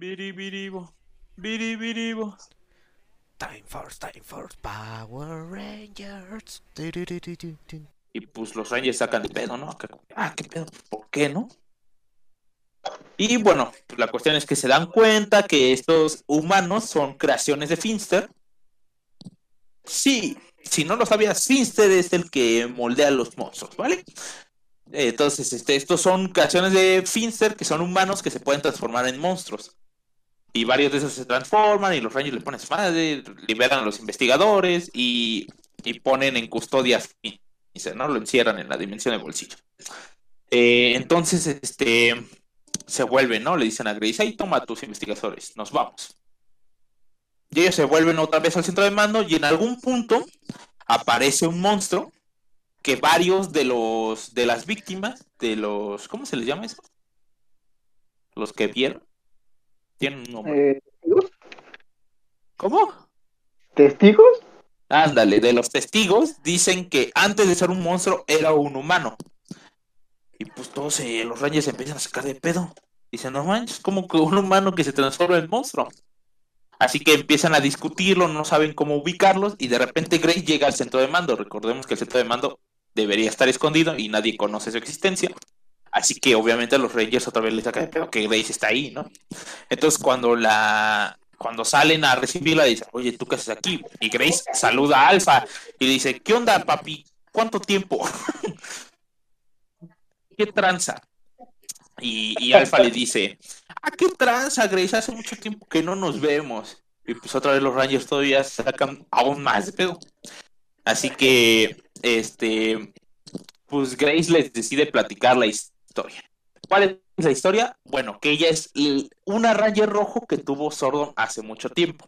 Biribiribo. Biribiribo. Time Force, Time Force, Power Rangers. Y pues los Rangers sacan de pedo, ¿no? Ah, qué pedo, ¿por qué no? Y bueno, pues la cuestión es que se dan cuenta que estos humanos son creaciones de Finster. Sí, si no lo sabías, Finster es el que moldea los monstruos, ¿vale? Entonces, este, estos son creaciones de Finster que son humanos que se pueden transformar en monstruos. Y varios de esos se transforman y los Rangers le ponen su madre, liberan a los investigadores y, y ponen en custodia ¿no? Lo encierran en la dimensión de bolsillo. Eh, entonces, este, se vuelven, ¿no? Le dicen a Grace, ahí toma a tus investigadores, nos vamos. Y ellos se vuelven otra vez al centro de mando y en algún punto aparece un monstruo que varios de los de las víctimas, de los, ¿cómo se les llama eso? Los que vieron. Tienen un nombre. Eh, ¿testigos? ¿Cómo? ¿Testigos? Ándale, de los testigos dicen que antes de ser un monstruo era un humano. Y pues todos eh, los rangers se empiezan a sacar de pedo. Dicen, no manches, como que un humano que se transforma en monstruo. Así que empiezan a discutirlo, no saben cómo ubicarlos y de repente Grace llega al centro de mando. Recordemos que el centro de mando debería estar escondido y nadie conoce su existencia. Así que obviamente a los Rangers otra vez les saca de pedo que Grace está ahí, ¿no? Entonces cuando la cuando salen a recibirla dicen, oye, ¿tú qué haces aquí? Y Grace saluda a Alpha y dice, ¿qué onda, papi? ¿Cuánto tiempo? ¿Qué tranza? Y, y Alpha le dice, ¿a qué tranza, Grace? Hace mucho tiempo que no nos vemos. Y pues otra vez los Rangers todavía sacan aún más de pedo. Así que, este, pues Grace les decide platicar la historia. ¿Cuál es la historia? Bueno, que ella es una Ranger rojo que tuvo Sordon hace mucho tiempo.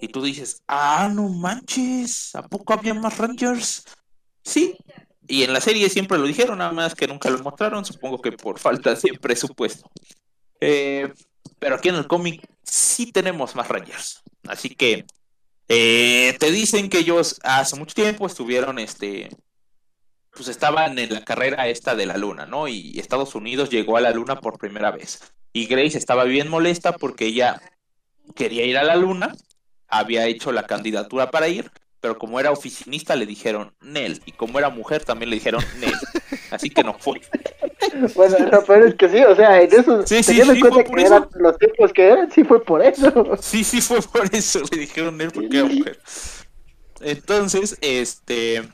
Y tú dices, ah, no manches, ¿a poco había más Rangers? Sí, y en la serie siempre lo dijeron, nada más que nunca lo mostraron, supongo que por falta de presupuesto. Eh, pero aquí en el cómic sí tenemos más Rangers. Así que eh, te dicen que ellos hace mucho tiempo estuvieron, este, pues estaban en la carrera esta de la luna, ¿no? Y Estados Unidos llegó a la luna por primera vez. Y Grace estaba bien molesta porque ella quería ir a la luna, había hecho la candidatura para ir, pero como era oficinista le dijeron Nel, y como era mujer también le dijeron Nel, así que no fue. Bueno, no, pero es que sí, o sea, en eso, Sí, sí, sí, cuenta fue por que eso. eran los tiempos que eran, sí fue por eso. Sí, sí, fue por eso, le dijeron Nel porque era mujer. Entonces, este...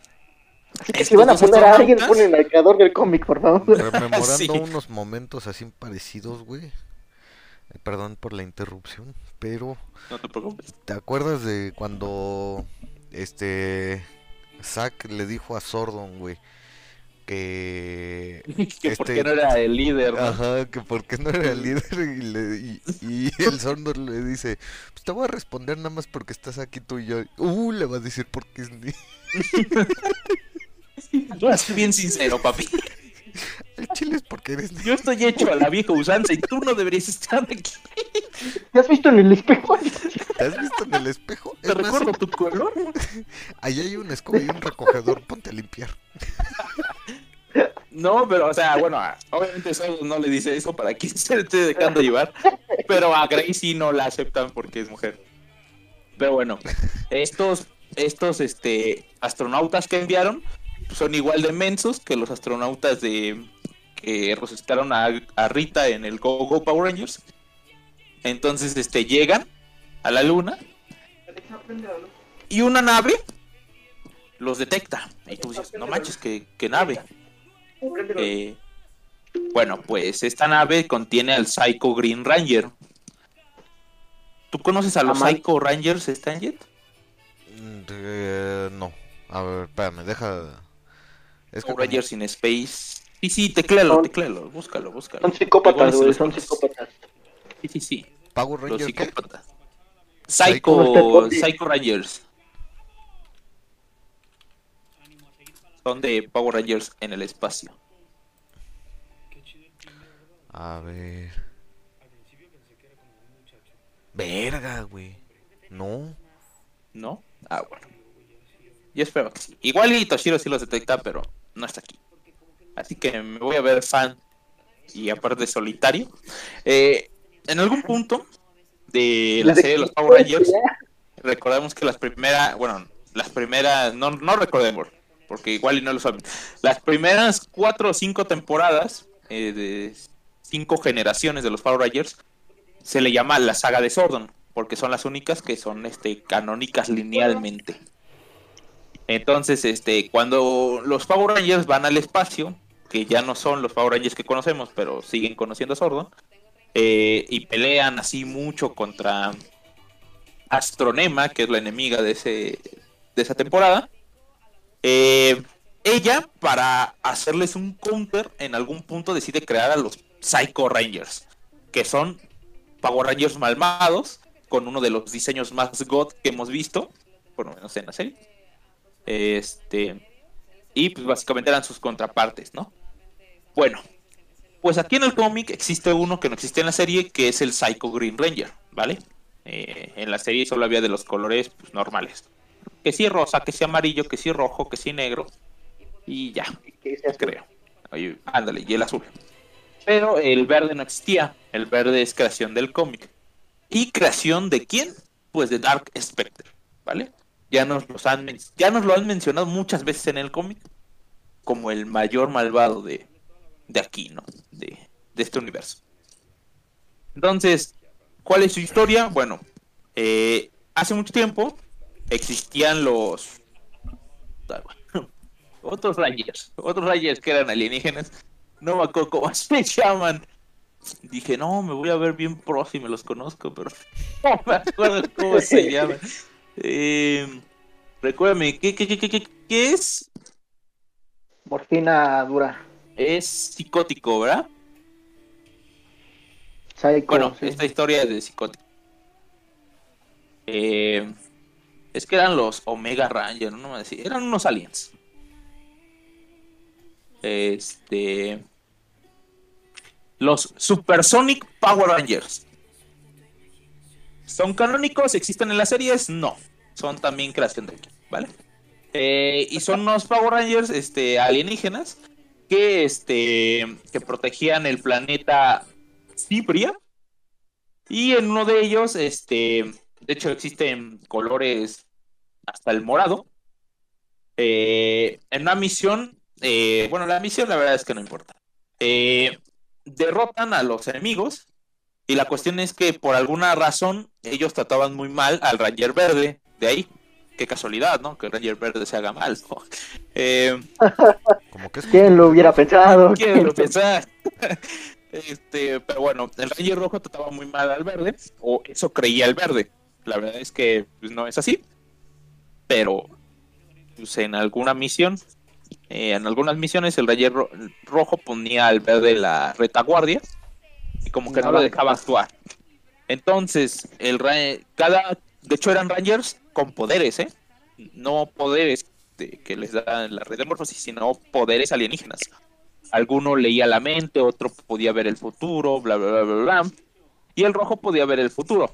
Así que si van a poner a alguien, ponen al creador del cómic, por favor. Rememorando Sí. unos momentos así parecidos, güey. Eh, Perdón por la interrupción, pero No te preocupes. ¿te acuerdas de cuando este Zack le dijo a Sordon, güey, que que porque este- no era el líder, ¿no? Ajá, que porque no era el líder y, le- y- y el Sordon le dice, pues te voy a responder nada más porque estás aquí tú y yo. Uh, le va a decir porque es. Tú eres bien sincero, papi. El chile es porque eres. Yo estoy hecho a la vieja usanza y tú no deberías estar aquí. ¿Te has visto en el espejo? ¿Te has visto en el espejo? Te Es más, recuerdo tu color. Ahí hay una escoba y un recogedor, ponte a limpiar. No, pero, o sea, bueno, obviamente Solo no le dice eso para que se esté dejando llevar. Pero a Grace sí no la aceptan porque es mujer. Pero bueno, estos, estos este, astronautas que enviaron son igual de mensos que los astronautas de que resucitaron a, a Rita en el Go Go Power Rangers. Entonces, este, llegan a la luna y una nave los detecta. Y tú dices, no manches, que, que nave. Eh, bueno, pues esta nave contiene al Psycho Green Ranger. ¿Tú conoces a los. Psycho Rangers, Stanjet? Mm, eh, no. A ver, espérame, deja. Es que Rangers in Space. Sí, sí, tecléalo, Son- tecléalo, búscalo, búscalo. Son psicópatas, güey, son los psicópatas. Sí, sí, sí, Power los Ranger, ¿qué? psicópatas. Psycho- Psycho, Psycho Rangers. Son de Power Rangers en el espacio. A ver. Verga, güey. No. ¿No? Ah, bueno. Yo espero que sí. Igual y Toshiro sí los detecta, pero no está aquí. Así que me voy a ver fan y aparte solitario. Eh, en algún punto de la serie de los Power Rangers, recordemos que las primeras, bueno, las primeras, no, no recordemos, porque igual y no lo saben, las primeras cuatro o cinco temporadas eh, de cinco generaciones de los Power Rangers se le llama la saga de Sordon, porque son las únicas que son este canónicas linealmente. Entonces, este, cuando los Power Rangers van al espacio, que ya no son los Power Rangers que conocemos, pero siguen conociendo a Sordon, eh, y pelean así mucho contra Astronema, que es la enemiga de, ese, de esa temporada. Eh, ella, para hacerles un counter, en algún punto decide crear a los Psycho Rangers, que son Power Rangers malvados, con uno de los diseños más god que hemos visto, por lo menos en la serie. Este, y pues básicamente eran sus contrapartes, ¿no? Bueno, pues aquí en el cómic existe uno que no existe en la serie, que es el Psycho Green Ranger, ¿vale? Eh, en la serie solo había de los colores pues, normales. Que sí rosa, que sí amarillo, que sí rojo, que sí negro. Y ya, creo. Oye, ándale, y el azul. Pero el verde no existía. El verde es creación del cómic. ¿Y creación de quién? Pues de Dark Spectre, ¿vale? Ya nos, los han, ya nos lo han mencionado muchas veces en el cómic como el mayor malvado de, de aquí, ¿no? De, de este universo. Entonces, ¿cuál es su historia? Bueno, eh, hace mucho tiempo existían los otros Rangers, otros Rangers que eran alienígenas. No me acuerdo cómo se llaman. Dije, no, me voy a ver bien pro si me los conozco, pero no me acuerdo cómo se llaman. Eh, recuérdame, ¿qué, qué, qué, qué, qué- qué es? Morfina dura. Es psicótico, ¿verdad? Psycho, Bueno, sí. esta historia es de psicótico. Eh, es que eran los Omega Rangers, no me decía, eran unos aliens. Este. Los Supersonic Power Rangers. ¿Son canónicos? ¿Existen en las series? No. Son también creación de aquí, ¿vale? Eh, y son unos Power Rangers este, alienígenas que, este, que protegían el planeta Cibria. Y en uno de ellos, este, de hecho existen colores hasta el morado. Eh, en una misión, eh, bueno, la misión la verdad es que no importa. Derrotan a los enemigos y la cuestión es que por alguna razón ellos trataban muy mal al Ranger Verde. De ahí, qué casualidad, ¿no? Que el Ranger Verde se haga mal. ¿no? Eh, Como que es ¿Quién lo hubiera pensado? ¿Quién lo pensar? Este, pero bueno, el Ranger Rojo trataba muy mal al verde, o eso creía el verde. La verdad es que pues, no es así. Pero pues, en alguna misión, eh, en algunas misiones, el Ranger Ro- Rojo ponía al verde la retaguardia y como que no lo dejaba actuar. Entonces, el cada, de hecho eran Rangers con poderes, ¿eh? No poderes de- que les dan la red de morfosis, sino poderes alienígenas alguno leía la mente, otro podía ver el futuro, bla, bla, bla, bla, bla. Y el rojo podía ver el futuro.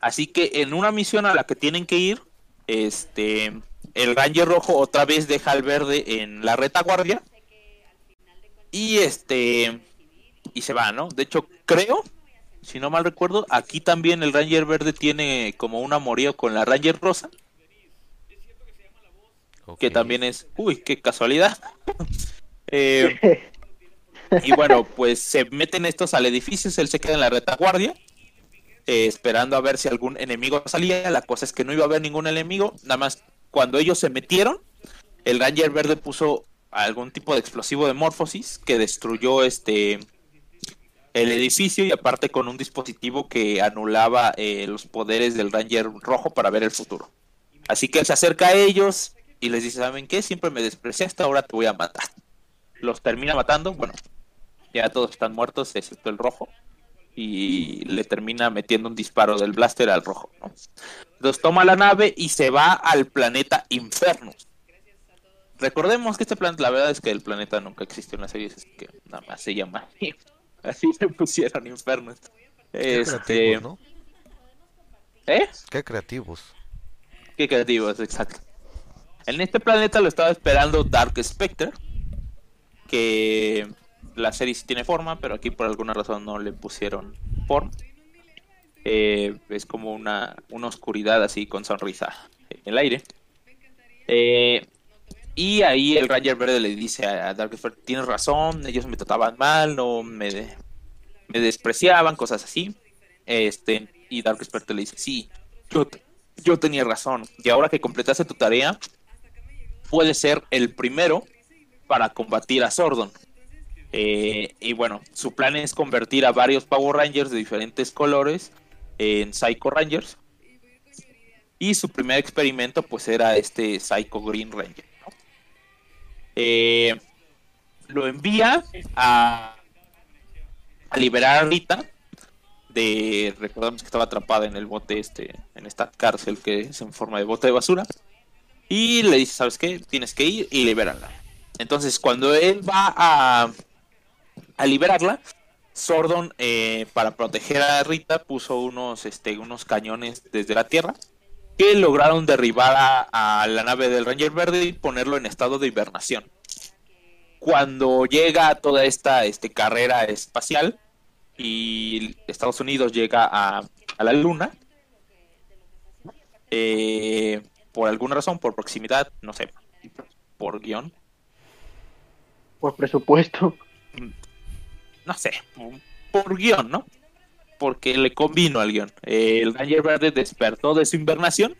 Así que en una misión a la que tienen que ir, este, el Ranger rojo otra vez deja al verde en la retaguardia. Y este, y se va, ¿no? De hecho, creo, si no mal recuerdo, aquí también el Ranger verde tiene como un amorío con la Ranger rosa, que también es, uy, qué casualidad. Eh, y bueno, pues se meten estos al edificio, él se queda en la retaguardia, eh, esperando a ver si algún enemigo salía. La cosa es que no iba a haber ningún enemigo, nada más cuando ellos se metieron, el Ranger Verde puso algún tipo de explosivo de morfosis que destruyó este el edificio y aparte con un dispositivo que anulaba eh, los poderes del Ranger Rojo para ver el futuro. Así que se acerca a ellos y les dice, ¿saben qué? Siempre me despreciaste, ahora te voy a matar. Los termina matando, bueno, ya todos están muertos excepto el rojo y le termina metiendo un disparo del blaster al rojo. ¿no? Entonces toma la nave y se va al planeta Infernus. Recordemos que este planeta, la verdad es que el planeta nunca existió en la serie, es que nada más se llama así le pusieron Infernus. Qué Este, creativos, ¿no? ¿eh? Qué creativos. Qué creativos, exacto. En este planeta lo estaba esperando Dark Spectre, que la serie sí tiene forma, pero aquí por alguna razón no le pusieron forma. Eh, es como una, una oscuridad así con sonrisa en el aire. Eh, y ahí el Ranger Verde le dice a Dark Sphere, tienes razón, ellos me trataban mal, no me, despreciaban, cosas así. Este, y Dark Sphere le dice, sí, yo, yo tenía razón. Y ahora que completaste tu tarea, puedes ser el primero para combatir a Sordon. Eh, y bueno, su plan es convertir a varios Power Rangers de diferentes colores en Psycho Rangers. Y su primer experimento pues era este Psycho Green Ranger. Eh, lo envía a, a liberar a Rita de recordamos que estaba atrapada en el bote este en esta cárcel que es en forma de bote de basura y le dice sabes qué tienes que ir y liberarla entonces cuando él va a a liberarla Sordon eh, para proteger a Rita puso unos este unos cañones desde la tierra que lograron derribar a, a la nave del Ranger Verde y ponerlo en estado de hibernación cuando llega toda esta este, carrera espacial y Estados Unidos llega a, a la Luna, eh, por alguna razón, por proximidad, no sé, por guion, Por presupuesto. no sé, por, por guion, ¿no? Porque le convino al guion. El Ranger Verde despertó de su invernación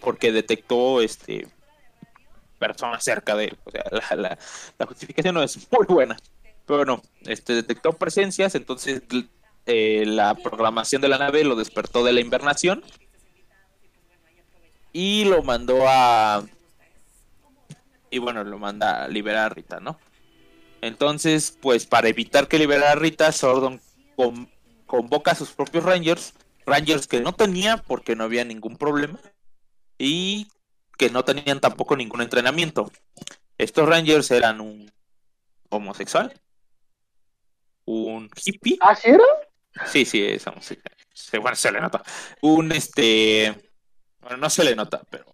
porque detectó este personas cerca de él. O sea, la, la- la justificación no es muy buena. Pero bueno, este detectó presencias, entonces eh, la programación de la nave lo despertó de la invernación y lo mandó a y bueno, lo manda a liberar a Rita, ¿no? Entonces, pues para evitar que liberara a Rita, Sordon convoca a sus propios Rangers, Rangers que no tenía porque no había ningún problema y que no tenían tampoco ningún entrenamiento. Estos Rangers eran un homosexual, un hippie, ¿Ah, sí era? sí, sí, es homosexual, bueno, se le nota, un este, bueno, no se le nota, pero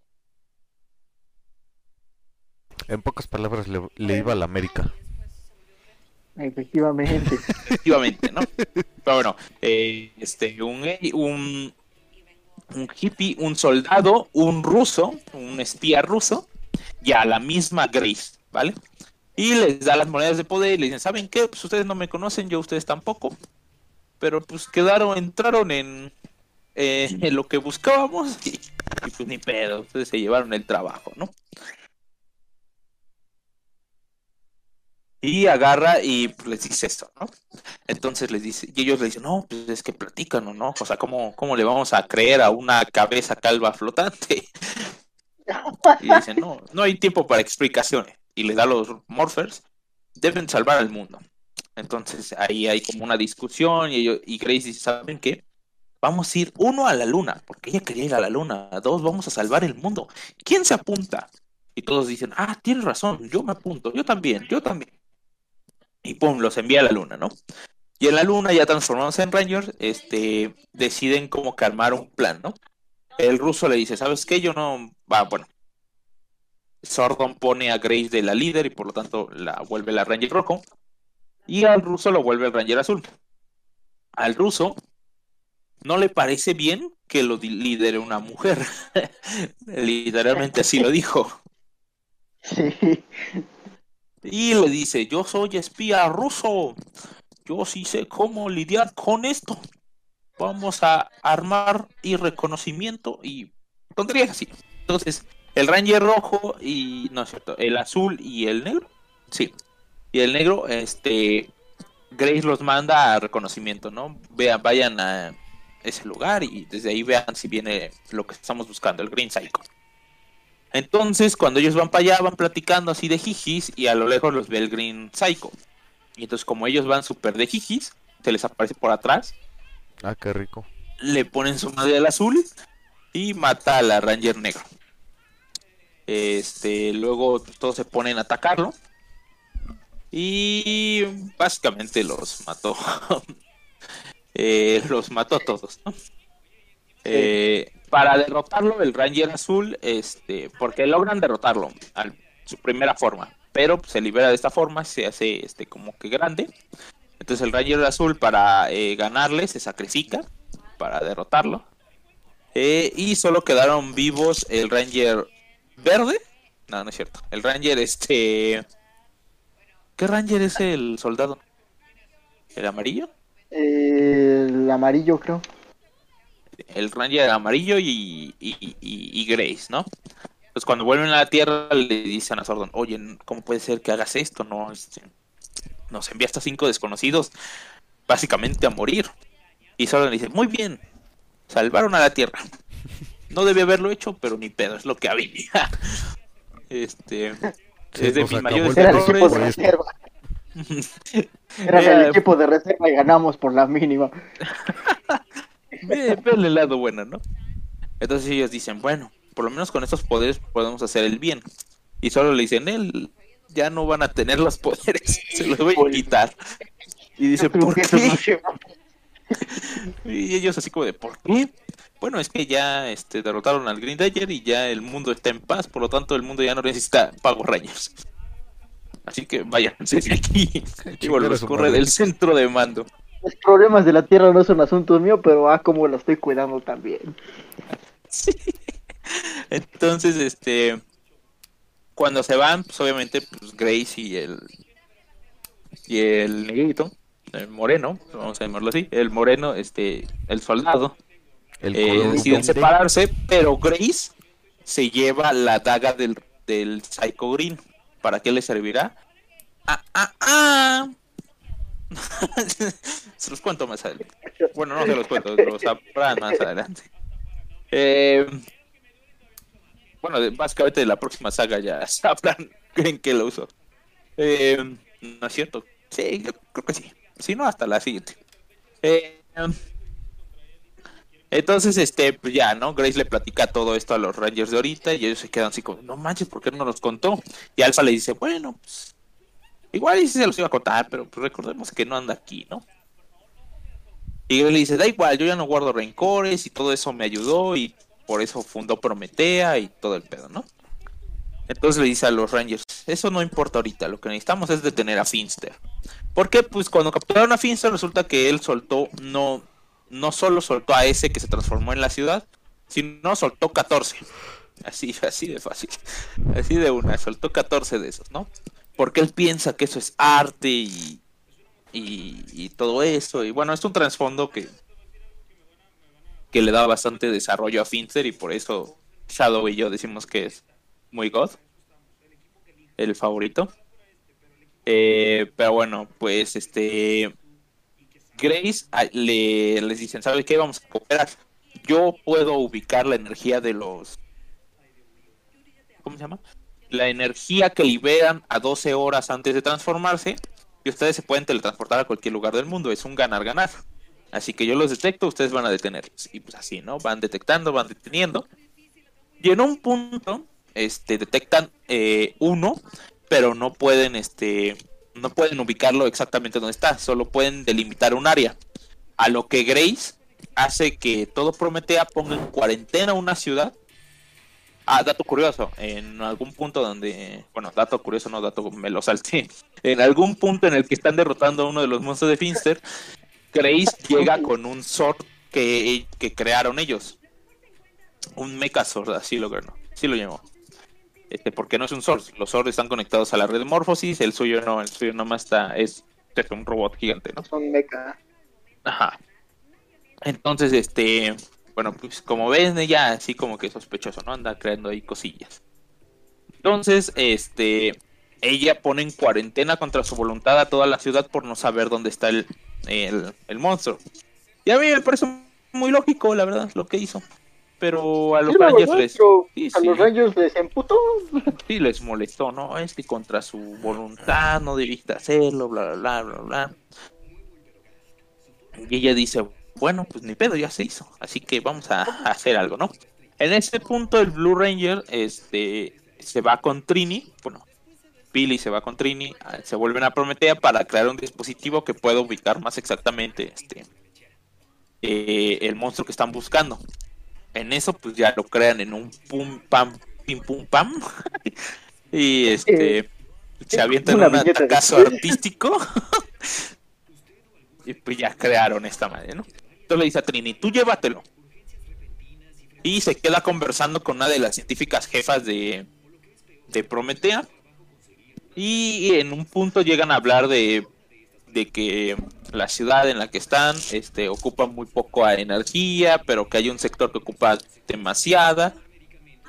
En pocas palabras, le, le iba a la América. Efectivamente. efectivamente, ¿no? Pero bueno, eh, este, un, un, un hippie, un soldado, un ruso, un espía ruso, y a la misma Grace, ¿vale? Y les da las monedas de poder y le dicen, ¿saben qué? Pues ustedes no me conocen, yo ustedes tampoco. Pero pues quedaron, entraron en, eh, en lo que buscábamos y, y pues ni pedo, ustedes se llevaron el trabajo, ¿no? Y agarra y les dice esto, ¿no? Entonces les dice, y ellos le dicen, no, pues es que platican, ¿o ¿no? O sea, ¿cómo, ¿cómo le vamos a creer a una cabeza calva flotante? Y dicen, no, no hay tiempo para explicaciones. Y le da los morphers, deben salvar al mundo. Entonces ahí hay como una discusión y, ellos, y Grace dice, ¿saben qué? Vamos a ir uno a la luna, porque ella quería ir a la luna. Dos, vamos a salvar el mundo. ¿Quién se apunta? Y todos dicen, ah, tienes razón, yo me apunto, yo también, yo también. Y pum, los envía a la luna, ¿no? Y en la luna, ya transformados en Rangers, este, deciden como que armar un plan, ¿no? El ruso le dice, ¿sabes qué? Yo no... Va, bueno. Sordon pone a Grace de la líder y por lo tanto la vuelve la Ranger rojo. Y al ruso lo vuelve el Ranger azul. Al ruso no le parece bien que lo lidere una mujer. Literalmente así lo dijo. Sí. Y le dice, yo soy espía ruso. Yo sí sé cómo lidiar con esto. Vamos a armar y reconocimiento y tonterías así. Entonces, el Ranger rojo y, no es cierto, el azul y el negro. Sí. Y el negro, este, Grace los manda a reconocimiento, ¿no? Vean, vayan a ese lugar y desde ahí vean si viene lo que estamos buscando, el Green Psycho. Entonces, cuando ellos van para allá, van platicando así de jijis y a lo lejos los ve el Green Psycho. Y entonces, como ellos van súper de jijis, se les aparece por atrás, Ah, qué rico. le ponen su madre al azul y mata a la Ranger negro. Este, luego todos se ponen a atacarlo y básicamente los mató. Eh, los mató a todos. ¿no? Eh, para derrotarlo, el Ranger azul, este, porque logran derrotarlo a su primera forma. pero pues, se libera de esta forma, se hace este como que grande. Entonces el Ranger azul para eh, ganarle se sacrifica para derrotarlo. Eh, y solo quedaron vivos el Ranger verde. No, no es cierto. El Ranger este... ¿Qué Ranger es el soldado? ¿El amarillo? El amarillo, creo. El Ranger amarillo y, y, y, y Grace, ¿no? Pues cuando vuelven a la Tierra le dicen a Sordon, oye, ¿cómo puede ser que hagas esto? No, este, nos enviaste a cinco desconocidos básicamente a morir. Y Sordon dice, muy bien, salvaron a la Tierra. No debía haberlo hecho, pero ni pedo, es lo que había. Este, Sí, es de mis mayores el Era el errores. equipo de por esto. reserva. Era el Eh, equipo de reserva y ganamos por la mínima. Ve, ve el lado bueno, ¿no? Entonces ellos dicen, bueno, por lo menos con estos poderes podemos hacer el bien. Y solo le dicen, él ya no van a tener los poderes, se los voy a quitar. Y dice, ¿por qué? Y ellos así como de, ¿por qué? Bueno, es que ya este, derrotaron al Green Danger y ya el mundo está en paz, por lo tanto el mundo ya no necesita pagos Rangers. Así que vayan, desde aquí. Chingar a los corre del centro de mando. Los problemas de la Tierra no son asuntos míos, pero ah, como lo estoy cuidando también. Sí. Entonces, este, cuando se van, pues obviamente, pues Grace y el y el negrito, el moreno, vamos a llamarlo así, el moreno, este, el soldado, El eh, deciden separarse, pero Grace se lleva la daga del, del Psycho Green. ¿Para qué le servirá? Ah, ah, ah. se los cuento más adelante. Bueno, no se los cuento, los sabrán más adelante. Eh, bueno, básicamente de la próxima saga ya sabrán en qué lo uso. Eh, no es cierto. Sí, yo creo que sí. Si no, hasta la siguiente. Eh, entonces, este, pues ya, ¿no? Grace le platica todo esto a los Rangers de ahorita y ellos se quedan así como, no manches, ¿por qué no nos contó? Y Alpha le dice, bueno, pues, igual y sí se los iba a contar, pero pues recordemos que no anda aquí, ¿no? Y Grace le dice, da igual, yo ya no guardo rencores y todo eso me ayudó y por eso fundó Prometea y todo el pedo, ¿no? Entonces le dice a los Rangers, eso no importa ahorita, lo que necesitamos es detener a Finster. Porque pues cuando capturaron a Finster resulta que él soltó, no, no solo soltó a ese que se transformó en la ciudad, sino soltó 14. Así, así de fácil. Así de una, soltó 14 de esos, ¿no? Porque él piensa que eso es arte y, y, todo eso. Y bueno, es un trasfondo que, que le da bastante desarrollo a Finster y por eso Shadow y yo decimos que es muy God. El favorito. Eh, pero bueno, pues este Grace ah, le, les dicen, ¿sabes qué? Vamos a cooperar. Yo puedo ubicar la energía de los... ¿Cómo se llama? La energía que liberan a 12 horas antes de transformarse y ustedes se pueden teletransportar a cualquier lugar del mundo. Es un ganar-ganar. Así que yo los detecto, ustedes van a detenerlos. Y pues así, ¿no? Van detectando, van deteniendo. Y en un punto, este, detectan eh, uno, pero no pueden, este, no pueden ubicarlo exactamente donde está, solo pueden delimitar un área. A lo que Grace hace que todo Prometea ponga en cuarentena una ciudad. Ah, dato curioso, en algún punto donde, bueno, dato curioso, no dato, me lo salté. En algún punto en el que están derrotando a uno de los monstruos de Finster, Grace llega con un sword que, que crearon ellos. Un Mecha Sword, así lo ganó, así lo llamó. Este, porque no es un Sword, los Swords están conectados a la red de Morphosis, el suyo no, el suyo nomás está, es, es un robot gigante, ¿no? Son meca. Ajá. Entonces, este, bueno, pues como ven, ella así como que sospechoso, ¿no? Anda creando ahí cosillas. Entonces, este, ella pone en cuarentena contra su voluntad a toda la ciudad por no saber dónde está el, el, el monstruo. Y a mí me parece muy lógico, la verdad, lo que hizo. Pero a los Sí, Rangers les, sí, a los. Rangers les emputó. sí les molestó, ¿no? Es que contra su voluntad no debiste hacerlo, bla, bla, bla, bla, bla. Y ella dice, bueno, pues ni pedo, ya se hizo. Así que vamos a, a hacer algo, ¿no? En ese punto el Blue Ranger este, se va con Trini, bueno, Billy se va con Trini, ah, se vuelven a Prometea para crear un dispositivo que pueda ubicar más exactamente este eh, el monstruo que están buscando. En eso, pues ya lo crean en un pum pam, pim pum pam. y este se avientan Una un de- atacazo artístico y pues ya crearon esta madre, ¿no? Le dice a Trini, tú llévatelo. Y se queda conversando con una de las científicas jefas de, de Prometea. Y en un punto llegan a hablar de, de que la ciudad en la que están este, ocupa muy poco energía, pero que hay un sector que ocupa demasiada.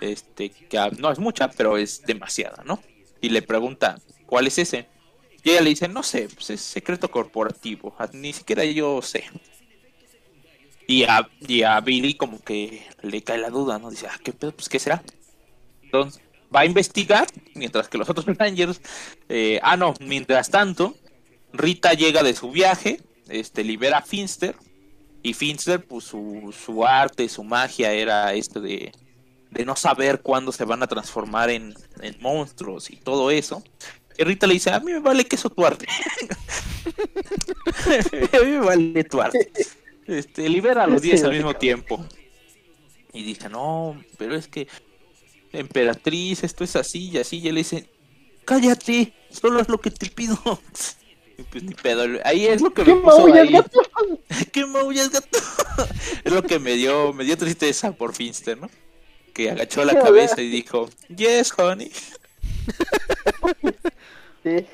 Este, que no es mucha, pero es demasiada, ¿no? Y le pregunta, ¿cuál es ese? Y ella le dice, no sé, pues es secreto corporativo, ni siquiera yo sé. Y a, y a Billy como que le cae la duda, ¿no? Dice, ah, ¿qué pedo? Pues, ¿qué será? Entonces, va a investigar, mientras que los otros Rangers... eh, ah, no, mientras tanto, Rita llega de su viaje, este, libera a Finster, y Finster, pues su, su arte, su magia era esto de, de no saber cuándo se van a transformar en, en monstruos y todo eso. Y Rita le dice, a mí me vale queso tu arte. a mí me vale tu arte. Este, libera a los 10 al mismo tiempo. Y dice, no, pero es que emperatriz, esto es así y así. Y él le dice, cállate, solo es lo que te pido. Y pues ni pedo. Ahí es lo que ¿Qué me puso maullas, ahí. gato? ¿Qué maullas, gato? es lo que me dio, me dio tristeza por Finster, ¿no? Que agachó la cabeza y dijo, yes, honey. Sí.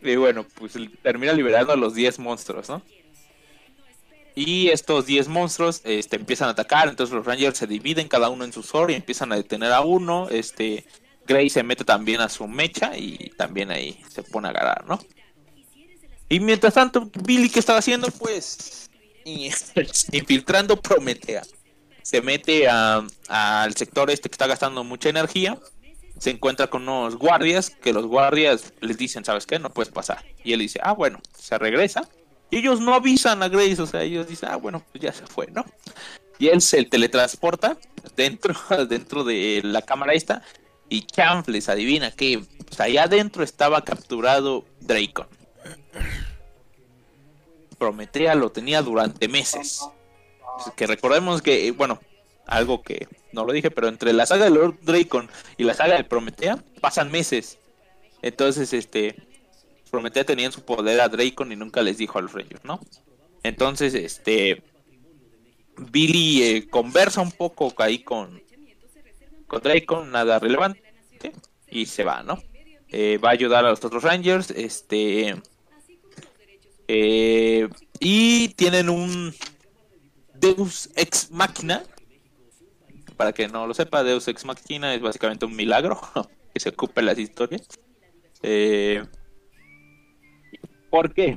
Y bueno, pues termina liberando a los 10 monstruos, ¿no? Y estos 10 monstruos este, empiezan a atacar, entonces los Rangers se dividen cada uno en su zona y empiezan a detener a uno. Este, Grey se mete también a su mecha y también ahí se pone a agarrar, ¿no? Y mientras tanto, Billy, ¿qué estaba haciendo? Pues infiltrando Prometea. Se mete a- al sector este que está gastando mucha energía. Se encuentra con unos guardias, que los guardias les dicen, ¿sabes qué? No puedes pasar. Y él dice, ah, bueno, se regresa. Y ellos no avisan a Grace, o sea, ellos dicen, ah, bueno, pues ya se fue, ¿no? Y él se teletransporta dentro, dentro de la cámara esta. Y Chanfles adivina que pues, allá adentro estaba capturado Dracon. Prometea lo tenía durante meses. Que recordemos que, bueno, algo que no lo dije, pero entre la saga de Lord Dracon y la saga de Prometea pasan meses. Entonces, este, Prometea tenía en su poder a Dracon y nunca les dijo a los Rangers, ¿no? Entonces, este, Billy eh, conversa un poco ahí con, con Dracon, nada relevante, y se va, ¿no? Eh, va a ayudar a los otros Rangers, este, eh, y tienen un Deus Ex Machina. Para que no lo sepa, Deus Ex Machina es básicamente un milagro que se ocupa las historias. Eh, ¿Por qué?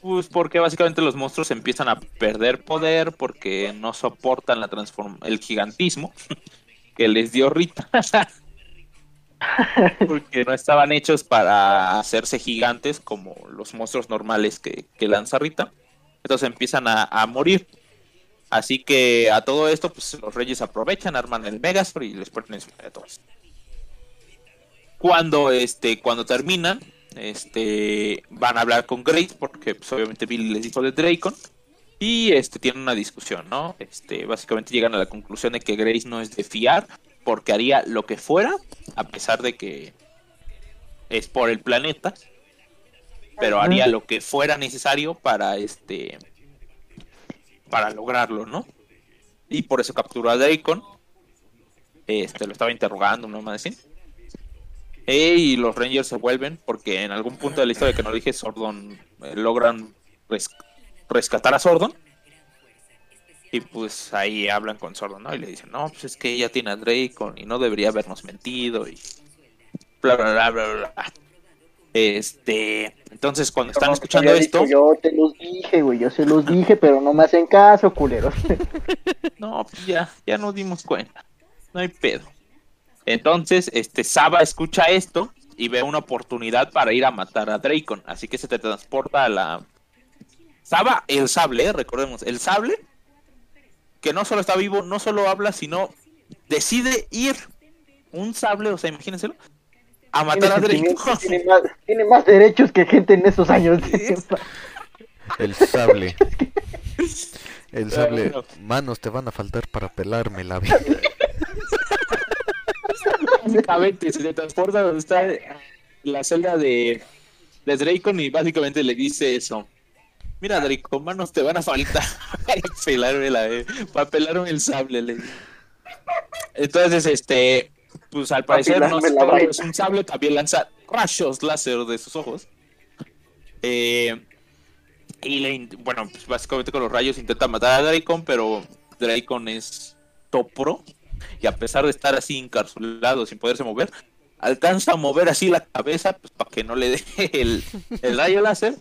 Pues porque básicamente los monstruos empiezan a perder poder porque no soportan la transform el gigantismo que les dio Rita. porque no estaban hechos para hacerse gigantes como los monstruos normales que, que lanza Rita. Entonces empiezan a, a morir. Así que a todo esto, pues los reyes aprovechan, arman el Megazord y les ponen su a todos. Cuando este, cuando terminan, este, van a hablar con Grace, porque pues, obviamente Billy les dijo de Dracon. Y este tienen una discusión, ¿no? Este, básicamente llegan a la conclusión de que Grace no es de fiar, porque haría lo que fuera, a pesar de que es por el planeta, pero haría lo que fuera necesario para este para lograrlo, ¿no? Y por eso capturó a Dracon. Este lo estaba interrogando, no más así. Eh, y los Rangers se vuelven porque en algún punto de la historia que no dije, Sordon eh, logran res- rescatar a Sordon. Y pues ahí hablan con Sordon, ¿no? Y le dicen, no, pues es que ella tiene a Dracon y no debería habernos mentido y bla bla bla bla bla. Este, entonces cuando están escuchando esto, Yo te los dije, güey, yo se los dije, pero no me hacen caso, culeros. No, pues ya, ya nos dimos cuenta. No hay pedo. Entonces, este Saba escucha esto y ve una oportunidad para ir a matar a Dracon. Así que se te transporta a la. Saba, el sable, ¿eh? recordemos, el sable, que no solo está vivo, no solo habla, sino decide ir un sable, o sea, imagínenselo, a Tiene, matar a Dracon. tiene, más, tiene más derechos que gente en esos años. El sable. El sable. Manos te van a faltar para pelarme la vida. Básicamente se transporta donde está la celda de, de Dracon y básicamente le dice eso. Mira, Draco, manos te van a faltar para pelarme, la, para pelarme el sable. le. Entonces, este, pues al parecer no es un sable, también lanza rayos láser de sus ojos. Eh, y le, bueno, pues básicamente con los rayos intenta matar a Dracon, pero Dracon es topro. Y a pesar de estar así encarcelado sin poderse mover, alcanza a mover así la cabeza pues, para que no le dé el, el rayo láser.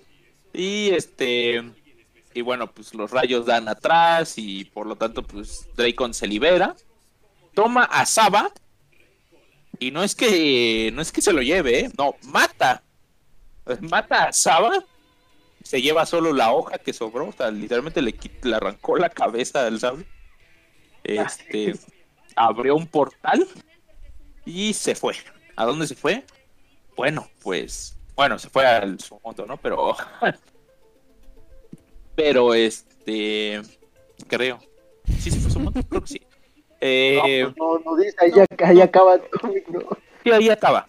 Y este. Y bueno, pues los rayos dan atrás y por lo tanto, pues Dracon se libera. Toma a Saba. Y no es que. No es que se lo lleve, ¿eh? No, mata. Mata a Saba. Se lleva solo la hoja que sobró. O sea, literalmente le, le arrancó la cabeza al sable. Este. Abrió un portal. Y se fue. ¿A dónde se fue? Bueno, pues. Bueno, se fue al Sumoto, ¿no? Pero. Pero este. Creo. Sí, se fue Sumoto, creo que sí. Eh, No, pues no, no dice, ahí, ahí acaba el cómic, ¿no? Sí, ahí acaba.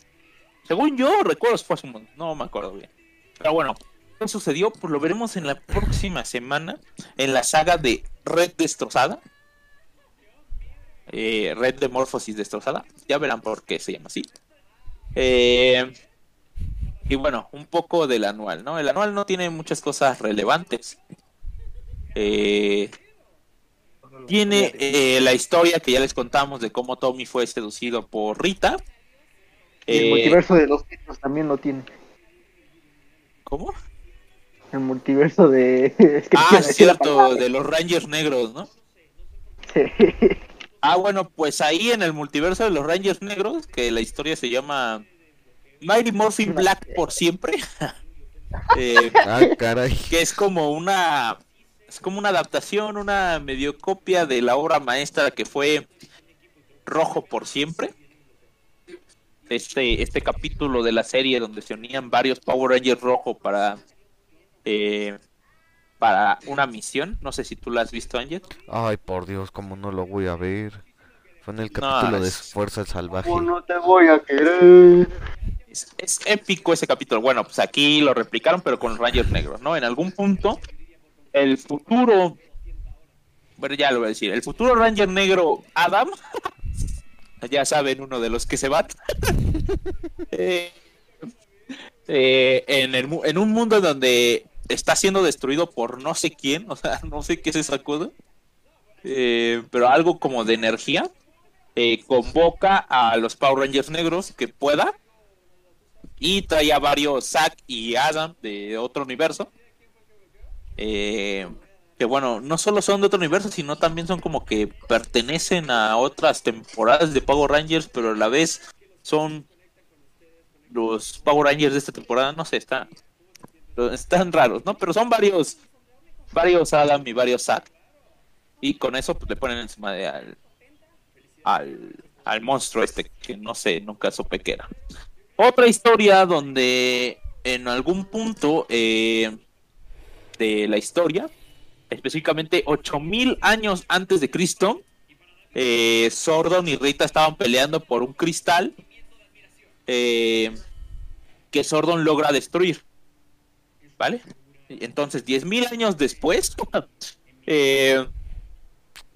Según yo recuerdo si fue hace un montón, no me acuerdo bien. Pero bueno, ¿qué sucedió? Pues lo veremos en la próxima semana en la saga de Red Destrozada. Eh, Red de Morphosis Destrozada. Ya verán por qué se llama así. Eh, y bueno, un poco del anual, ¿no? El anual no tiene muchas cosas relevantes. Eh, tiene eh, la historia que ya les contamos de cómo Tommy fue seducido por Rita. Y el Eh, multiverso de los títulos también lo tiene. ¿Cómo? El multiverso de. es que Ah, cierto, de los Rangers negros, ¿no? Sí. Ah, bueno, pues ahí en el multiverso de los Rangers negros, que la historia se llama Mighty Morphin Black por siempre, eh, Ah, caray. que es como una es como una adaptación, una medio copia de la obra maestra que fue Rojo por siempre. Este, este capítulo de la serie donde se unían varios Power Rangers rojo para eh, para una misión. No sé si tú la has visto, Ángel. Ay, por Dios, cómo no lo voy a ver. Fue en el No, capítulo de es- Fuerza Salvaje. ¿Cómo no te voy a querer? Es, es épico ese capítulo. Bueno, pues aquí lo replicaron, pero con los Rangers negros, ¿no? En algún punto, el futuro. Bueno, ya lo voy a decir. El futuro Ranger negro Adam. ya saben, uno de los que se van. Eh, eh, en, el mu- en un mundo donde está siendo destruido por no sé quién, o sea, no sé qué es esa eh, pero algo como de energía, eh, convoca a los Power Rangers negros que pueda y trae a varios Zack y Adam de otro universo. eh, que bueno, no solo son de otro universo, sino también son como que pertenecen a otras temporadas de Power Rangers, pero a la vez son los Power Rangers de esta temporada, no sé, están, están raros, ¿no? Pero son varios, varios Adam y varios Zack. Y con eso pues, le ponen encima de al, al, al monstruo este, que no sé, nunca supe qué era. Otra historia donde en algún punto eh, de la historia, específicamente 8000 años antes de Cristo, eh, Sordon y Rita estaban peleando por un cristal eh, que Sordon logra destruir. ¿Vale? Entonces, 10.000 años después, eh,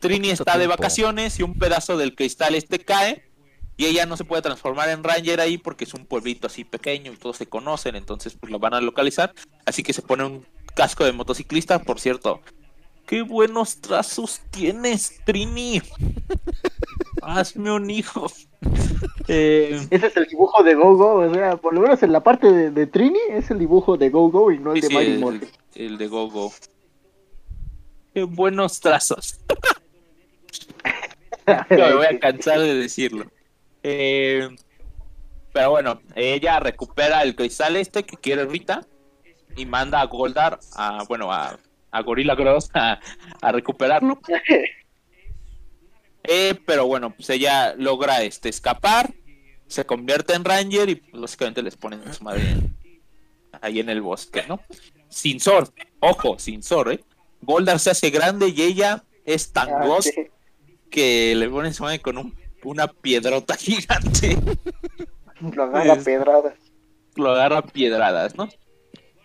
Trini está de vacaciones y un pedazo del cristal este cae y ella no se puede transformar en Ranger ahí porque es un pueblito así pequeño y todos se conocen, entonces pues lo van a localizar. Así que se pone un casco de motociclista, por cierto. ¡Qué buenos trazos tienes, Trini! Hazme un hijo. Eh, Ese es el dibujo de Go-Go, o sea, por lo menos en la parte de, de Trini es el dibujo de Go-Go y no el sí, de sí, Mighty el, de Gogo. ¡Qué buenos trazos! No me voy a cansar de decirlo. Eh, pero bueno, ella recupera el cristal este que quiere Rita y manda a Goldar, a, bueno, a, a Gorilla Gross a, a recuperarlo. Eh, pero bueno, pues ella logra este escapar, se convierte en Ranger y pues, básicamente les ponen a su madre ahí en el bosque, ¿no? Sin Zor, ojo, sin Zor, ¿eh? Goldar se hace grande y ella es tan Ah, sí. que le ponen su madre con un- una piedrota gigante. Lo agarra Es- pedradas. lo agarra piedradas, ¿no?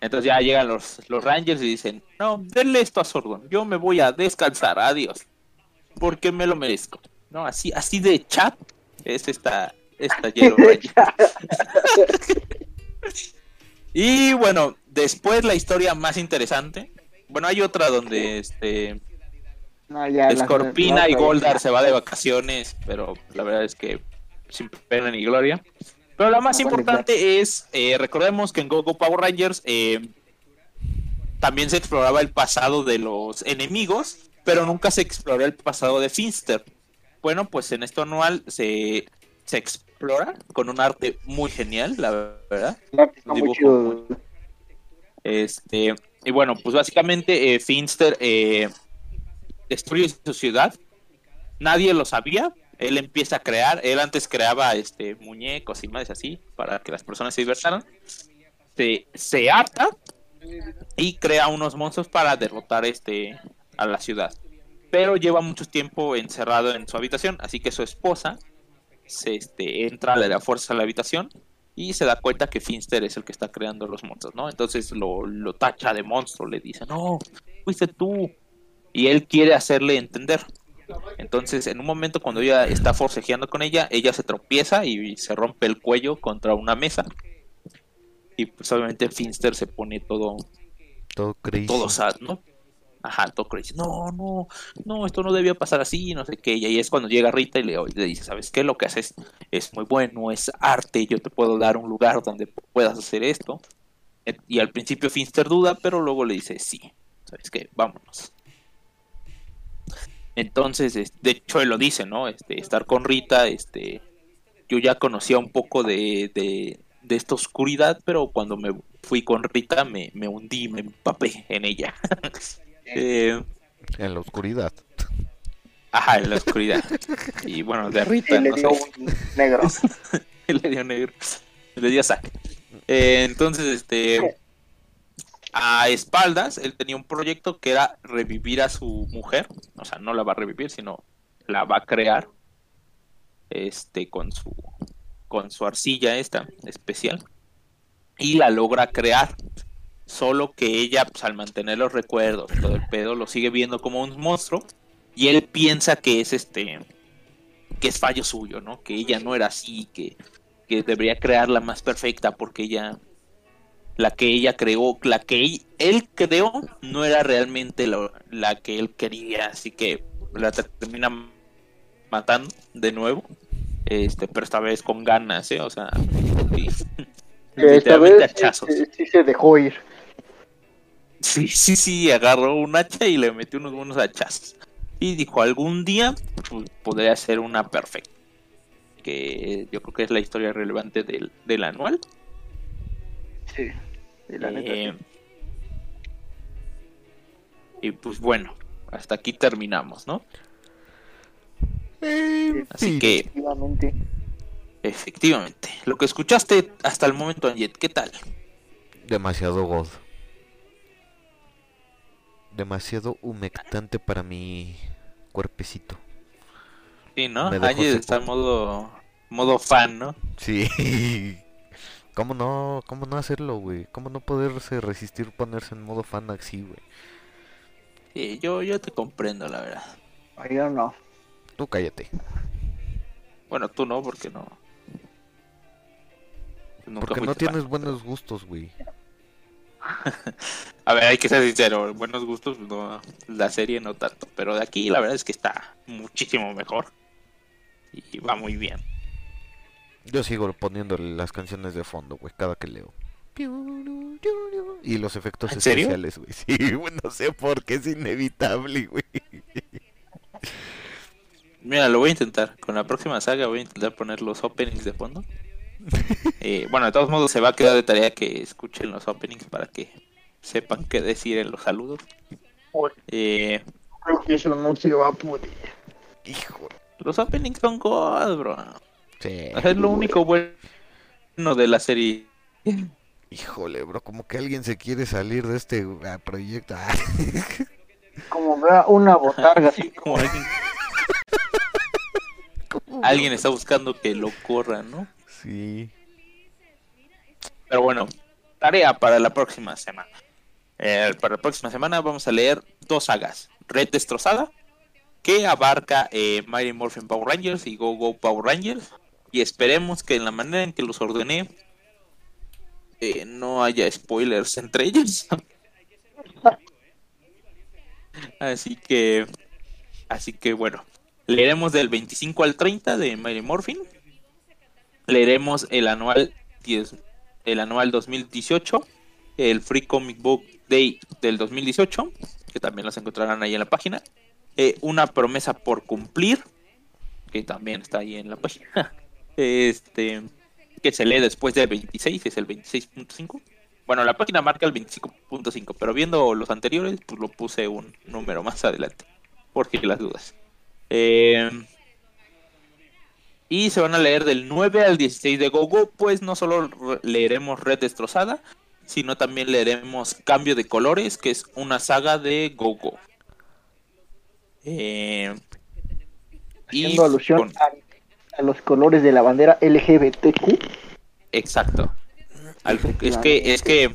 Entonces ya llegan los, los Rangers y dicen, no, denle esto a Sordon, yo me voy a descansar, adiós, porque me lo merezco. No, así, así de chat es esta, esta Yellow Ranger. y bueno, después la historia más interesante. Bueno, hay otra donde este No, ya, las- Scorpina las- y Goldar se va de vacaciones, pero la verdad es que sin pena ni gloria. Pero lo más Vale, importante es, eh, recordemos que en Go Go Power Rangers eh, también se exploraba el pasado de los enemigos, pero nunca se exploró el pasado de Finster. Bueno, pues en esto anual se, se explora con un arte muy genial, la verdad. Muy. Este, y bueno, pues básicamente eh, Finster eh, destruye su ciudad. Nadie lo sabía. Él empieza a crear. Él antes creaba este muñecos y más así para que las personas se divertaran. Se, se harta y crea unos monstruos para derrotar este a la ciudad. Pero lleva mucho tiempo encerrado en su habitación, así que su esposa se este, entra a la fuerza a la habitación y se da cuenta que Finster es el que está creando los monstruos, ¿no? Entonces lo, lo tacha de monstruo, le dice, no, fuiste tú. Y él quiere hacerle entender. Entonces, en un momento cuando ella está forcejeando con ella, ella se tropieza y se rompe el cuello contra una mesa. Y pues obviamente Finster se pone todo, Todo crazy. todo sad, ¿no? Ajá, todo crazy. No, no, no, esto no debía pasar así, no sé qué. Y ahí es cuando llega Rita y le, dice, ¿sabes qué? Lo que haces es muy bueno, es arte, yo te puedo dar un lugar donde puedas hacer esto. Eh, Y al principio Finster duda, pero luego le dice, sí, ¿sabes qué? Vámonos. Entonces, es- de hecho, él lo dice, ¿no? Este, estar con Rita, este, yo ya conocía un poco de, de, de esta oscuridad, pero cuando me fui con Rita me, me hundí, me empapé en ella. Eh, En la oscuridad. ajá, en la oscuridad. Y bueno, de Y Rita, le no dio sé. un negro. le dio negro. Le dio saque. Eh, entonces, este. A espaldas, él tenía un proyecto que era revivir a su mujer. O sea, no la va a revivir, sino la va a crear. Este, con su. Con su arcilla esta especial. Y la logra crear. Solo que ella, pues al mantener los recuerdos, todo el pedo, lo sigue viendo como un monstruo. Y él piensa que es este. que es fallo suyo, ¿no? Que ella no era así, que, que debería crearla más perfecta porque ella la que ella creó, la que él, creó no era realmente lo- la que él quería, así que la termina matando de nuevo, este, pero esta vez con ganas, ¿eh? O sea. Que esta literalmente vez sí se dejó ir. Sí, sí, sí, agarró un hacha y le metió unos buenos hachazos. Y dijo, algún día pues, podría ser una perfecta. Que yo creo que es la historia relevante del, del anual. Sí. sí, la neta, Eh, y pues bueno, hasta aquí terminamos, ¿no? Así Sí. que, Efectivamente. efectivamente, lo que escuchaste hasta el momento, Anjet, ¿qué tal? Demasiado god. Demasiado humectante para mi cuerpecito. Sí, ¿no? Me dejó Anjet seco. está en modo, modo fan, ¿no? Sí. ¿Cómo no, cómo no hacerlo, güey? ¿Cómo no poderse resistir ponerse en modo fan así, güey? Sí, yo, yo te comprendo, la verdad. Ay, yo no. Tú cállate. Bueno, tú no, porque no. Nunca Porque no fan. tienes buenos gustos, güey. A ver, hay que ser sincero, buenos gustos, no, la serie no tanto, pero de aquí la verdad es que está muchísimo mejor. Y va muy bien. Yo sigo poniéndole las canciones de fondo, güey, cada que leo. Y los efectos ¿En especiales, güey. Sí, no sé por qué es inevitable, güey. Mira, lo voy a intentar. Con la próxima saga voy a intentar poner los openings de fondo. Eh, bueno, de todos modos se va a quedar de tarea que escuchen los openings para que sepan qué decir en los saludos. Eh, Creo que eso no se va a poder. Hijo. los openings son god, bro. Sí. Es lo único bueno de la serie. Híjole, bro, como que alguien se quiere salir de este ah, proyecto. Ah. Como vea una botarga así. Como alguien, alguien está buscando que lo corra, ¿no? Sí. Pero bueno, tarea para la próxima semana. Eh, para la próxima semana vamos a leer dos sagas. Red Destrozada, que abarca eh, Mighty Morphin Power Rangers y Go Go Power Rangers. Y esperemos que en la manera en que los ordené eh, no haya spoilers entre ellos. así que, así que bueno, leeremos del 25 al 30 de Mighty Morphin. Leeremos el anual 10, el anual 2018, el Free Comic Book Day del 2018, que también las encontrarán ahí en la página. Eh, una promesa por cumplir, que también está ahí en la página. Este, que se lee después del 26, es el 26.5. Bueno, la página marca el 25.5, pero viendo los anteriores, pues lo puse un número más adelante, porque las dudas. Eh, y se van a leer del 9 al 16 de Gogo, pues no solo leeremos Red Destrozada, sino también leeremos Cambio de Colores, que es una saga de Gogo. Eh, Haciendo alusión a, a, los colores de la bandera LGBTQ. Exacto. Al, es que, es que,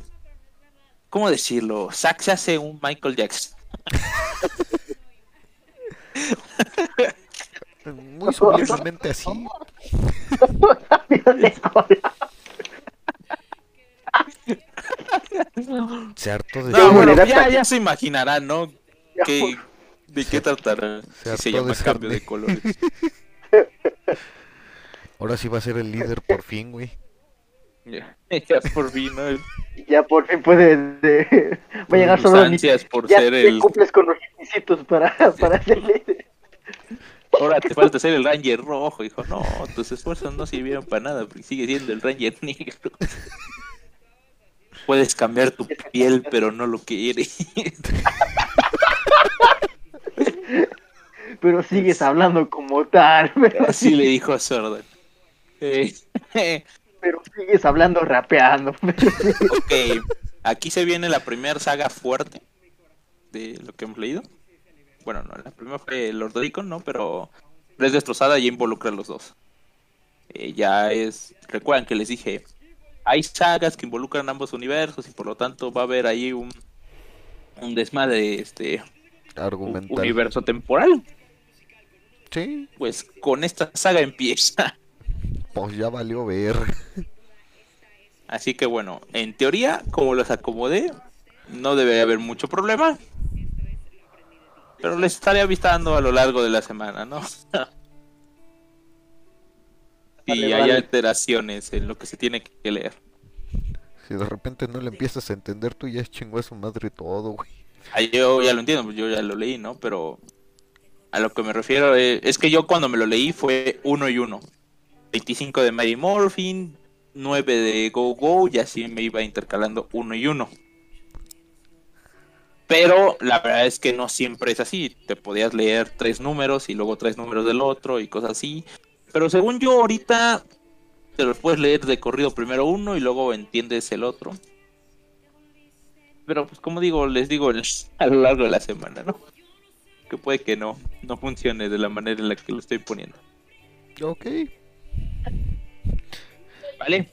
¿cómo decirlo? Zack se hace un Michael Jackson. Muy sublimamente así. Se harto de... No, bueno, ya, ya se imaginará, ¿no? Que, ¿De qué tratará? Si se llama de cambio de colores. Ahora sí va a ser el líder por fin, güey. Ya, ya por fin, ¿no? Ya por fin puede. De... Va a llegar solo. Ansias por ya ser te el. cumples con los requisitos para, para ser líder. Ahora te falta ser el Ranger rojo, hijo. No, tus esfuerzos no sirvieron para nada, porque sigue siendo el Ranger negro. Puedes cambiar tu piel, pero no lo que eres. Pero sigues hablando como tal. Pero, Así le dijo a Sordan. Eh, pero sigues hablando rapeando. ok, aquí se viene la primera saga fuerte de lo que hemos leído. Bueno, no, la primera fue Lord Ricon, ¿no? Pero Red Destrozada ya involucra a los dos. Eh, ya es. Recuerdan que les dije. Hay sagas que involucran ambos universos y por lo tanto va a haber ahí un, un desmadre este Argumental. universo temporal. Sí, Pues con esta saga empieza. pues ya valió ver. Así que bueno, en teoría, como los acomodé, no debe haber mucho problema. Pero les estaré avisando a lo largo de la semana, ¿no? Si Vale, hay vale. alteraciones en lo que se tiene que leer. Si de repente no le empiezas a entender, tú ya es chingó a su madre todo, güey. Ah, yo ya lo entiendo, pues yo ya lo leí, ¿no? Pero a lo que me refiero es, es que yo cuando me lo leí fue uno y uno. 25 de Mighty Morphin, 9 de Go Go, y así me iba intercalando uno y uno. Pero la verdad es que no siempre es así. Te podías leer tres números y luego tres números del otro y cosas así. Pero según yo ahorita te los puedes leer de corrido primero uno y luego entiendes el otro. Pero pues como digo, les digo el- a lo largo de la semana, ¿no? Que puede que no, no funcione de la manera en la que lo estoy poniendo. Ok. ¿Vale?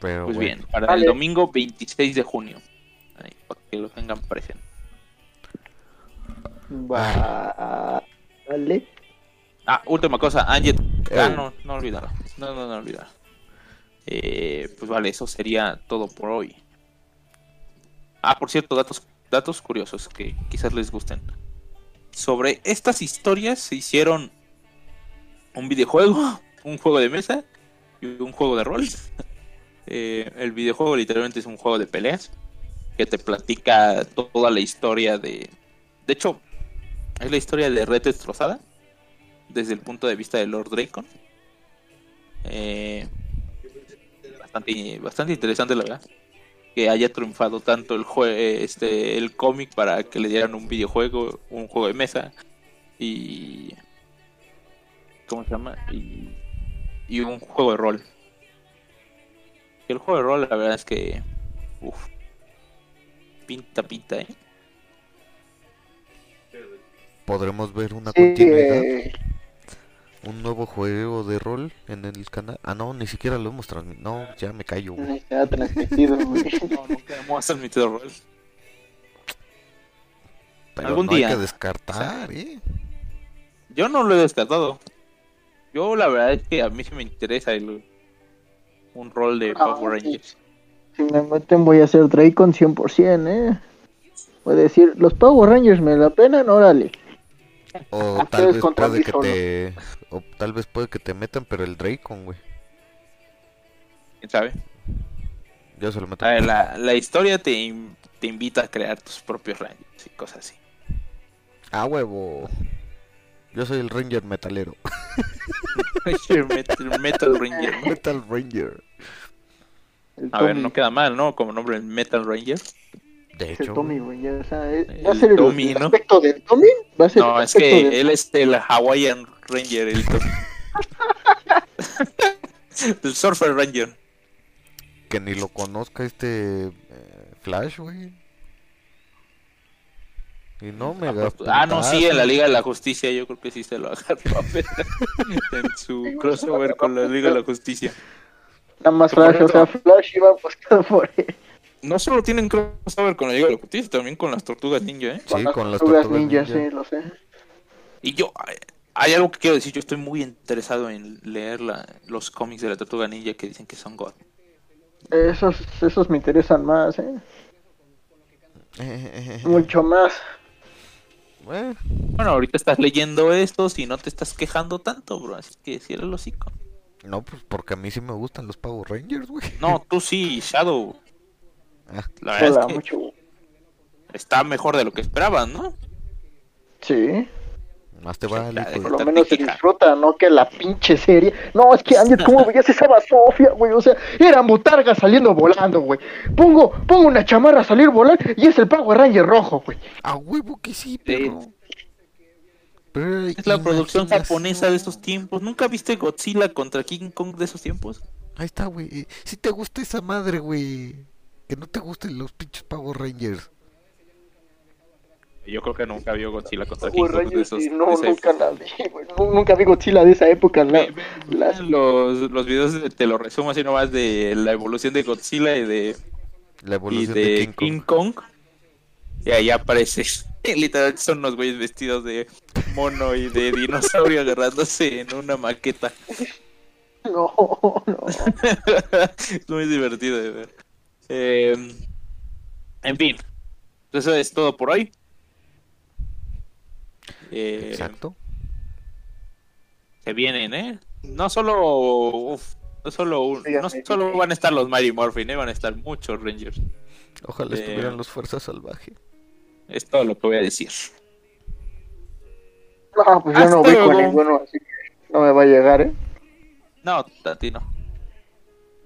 Pero Pues bueno. bien, para Vale. el domingo 26 de junio. Ahí, para que lo tengan presente. Vale. Ah, última cosa, Anjet. Ah, no, no olvidarlo. No, no, no olvidar. Eh, pues vale, eso sería todo por hoy. Ah, por cierto, datos, datos curiosos que quizás les gusten. Sobre estas historias se hicieron un videojuego, un juego de mesa y un juego de rol. Eh, el videojuego literalmente es un juego de peleas que te platica toda la historia de... De hecho, es la historia de Red Destrozada desde el punto de vista de Lord Dracon. Eh, bastante, bastante interesante la verdad. Que haya triunfado tanto el jue este el cómic para que le dieran un videojuego, un juego de mesa y ¿cómo se llama? Y, y un juego de rol. El juego de rol la verdad es que uf, pinta pinta, ¿eh? Podremos ver una Sí, continuidad. eh, un nuevo juego de rol en el canal. Ah, no, ni siquiera lo hemos transmitido. No, ya me callo, güey. Transmitido, güey. No, nunca hemos transmitido rol. Pero Algún no hay día. que descartar, ¿eh? Yo no lo he descartado. Yo la verdad es que a mí sí me interesa el, un rol de Ah, Power sí. Si me meten voy a hacer Dracon 100%, ¿eh? Voy a decir, los Power Rangers me la penan, órale. O tal vez puede que solo. te. O tal vez puede que te metan, pero el Dracon, güey. ¿Quién sabe? Yo se lo meto. A ver, la, la historia te, in- te invita a crear tus propios Rangers y cosas así. Ah, huevo. Yo soy el Ranger metalero. Metal, Metal Ranger. Metal Ranger. El A ver, Tommy, no queda mal, ¿no? Como nombre Metal Ranger. De el hecho, Tommy, güey. o sea, es- El ¿Va a ser el, Tommy, el ¿no? aspecto del Tommy? ¿Va a ser No, el es que del- él es el Hawaiian Ranger, el, el Surfer Ranger. que ni lo conozca este eh, Flash, güey. Y no me Ah, no, sí, en la Liga de la Justicia yo creo que sí se lo agarró a ver en su crossover con la Liga de la Justicia. Nada más Flash, o sea, Flash iba buscado por él. No solo tienen crossover con la Liga de Justicia, también con las Tortugas Ninja, ¿eh? Sí, con las tortugas tortugas ninja, ninja. sí, lo sé. Y yo, hay- algo que quiero decir, yo estoy muy interesado en leer la- los cómics de la Tortuga Ninja que dicen que son God. Esos, esos me interesan más, ¿eh? Mucho más. Bueno, ahorita estás leyendo estos y no te estás quejando tanto, bro, así que cierra el hocico. No, pues porque a mí sí me gustan los Power Rangers, güey. No, tú sí, Shadow. Ah. La verdad Hola, es que mucho. está mejor de lo que esperaban, ¿no? Sí, Más te hijo por lo menos se disfruta, no que la pinche serie. No, es que Ángel, ¿cómo veías esa basofia, güey? O sea, era botarga saliendo volando, güey. Pongo, pongo una chamarra a salir volar y es el Power Ranger rojo, güey. A huevo que sí, pero. Pero Es la producción japonesa de esos tiempos. ¿Nunca viste Godzilla contra King Kong de esos tiempos? Ahí está, güey. Si te gusta esa madre, güey. Que no te gusten los pinches Power Rangers. Yo creo que nunca vio Godzilla contra King Kong de Rangers, esos. sí, de no, esa nunca época. la vi, güey. Nu- Nunca vi Godzilla de esa época, la- Ve- ve- las- Los, los videos de- te lo resumo así nomás de la evolución de Godzilla y de, La y evolución de, de, King, King, Kong. Kong. Y ahí aparece. Literalmente son unos güeyes vestidos de mono y de dinosaurio agarrándose en una maqueta. No, no. es muy divertido de ver. Eh, en fin, eso es todo por hoy. Eh, Exacto. se vienen, ¿eh? No solo, uf, no solo, un- no solo van a estar los Mighty Morphin, ¿eh? van a estar muchos Rangers. Ojalá eh, estuvieran los Fuerzas Salvajes. Es todo lo que voy a decir. No, pues yo no vi con ninguno, así que no me va a llegar, ¿eh? No, a ti no.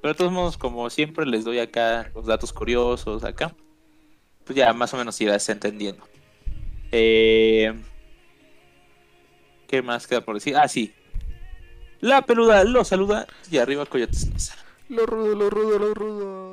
Pero de todos modos, como siempre, les doy acá los datos curiosos acá. Pues ya más o menos irás entendiendo. Eh, ¿Qué más queda por decir? Ah, sí. La peluda lo saluda y arriba Coyotes. Lo rudo, lo rudo, lo rudo.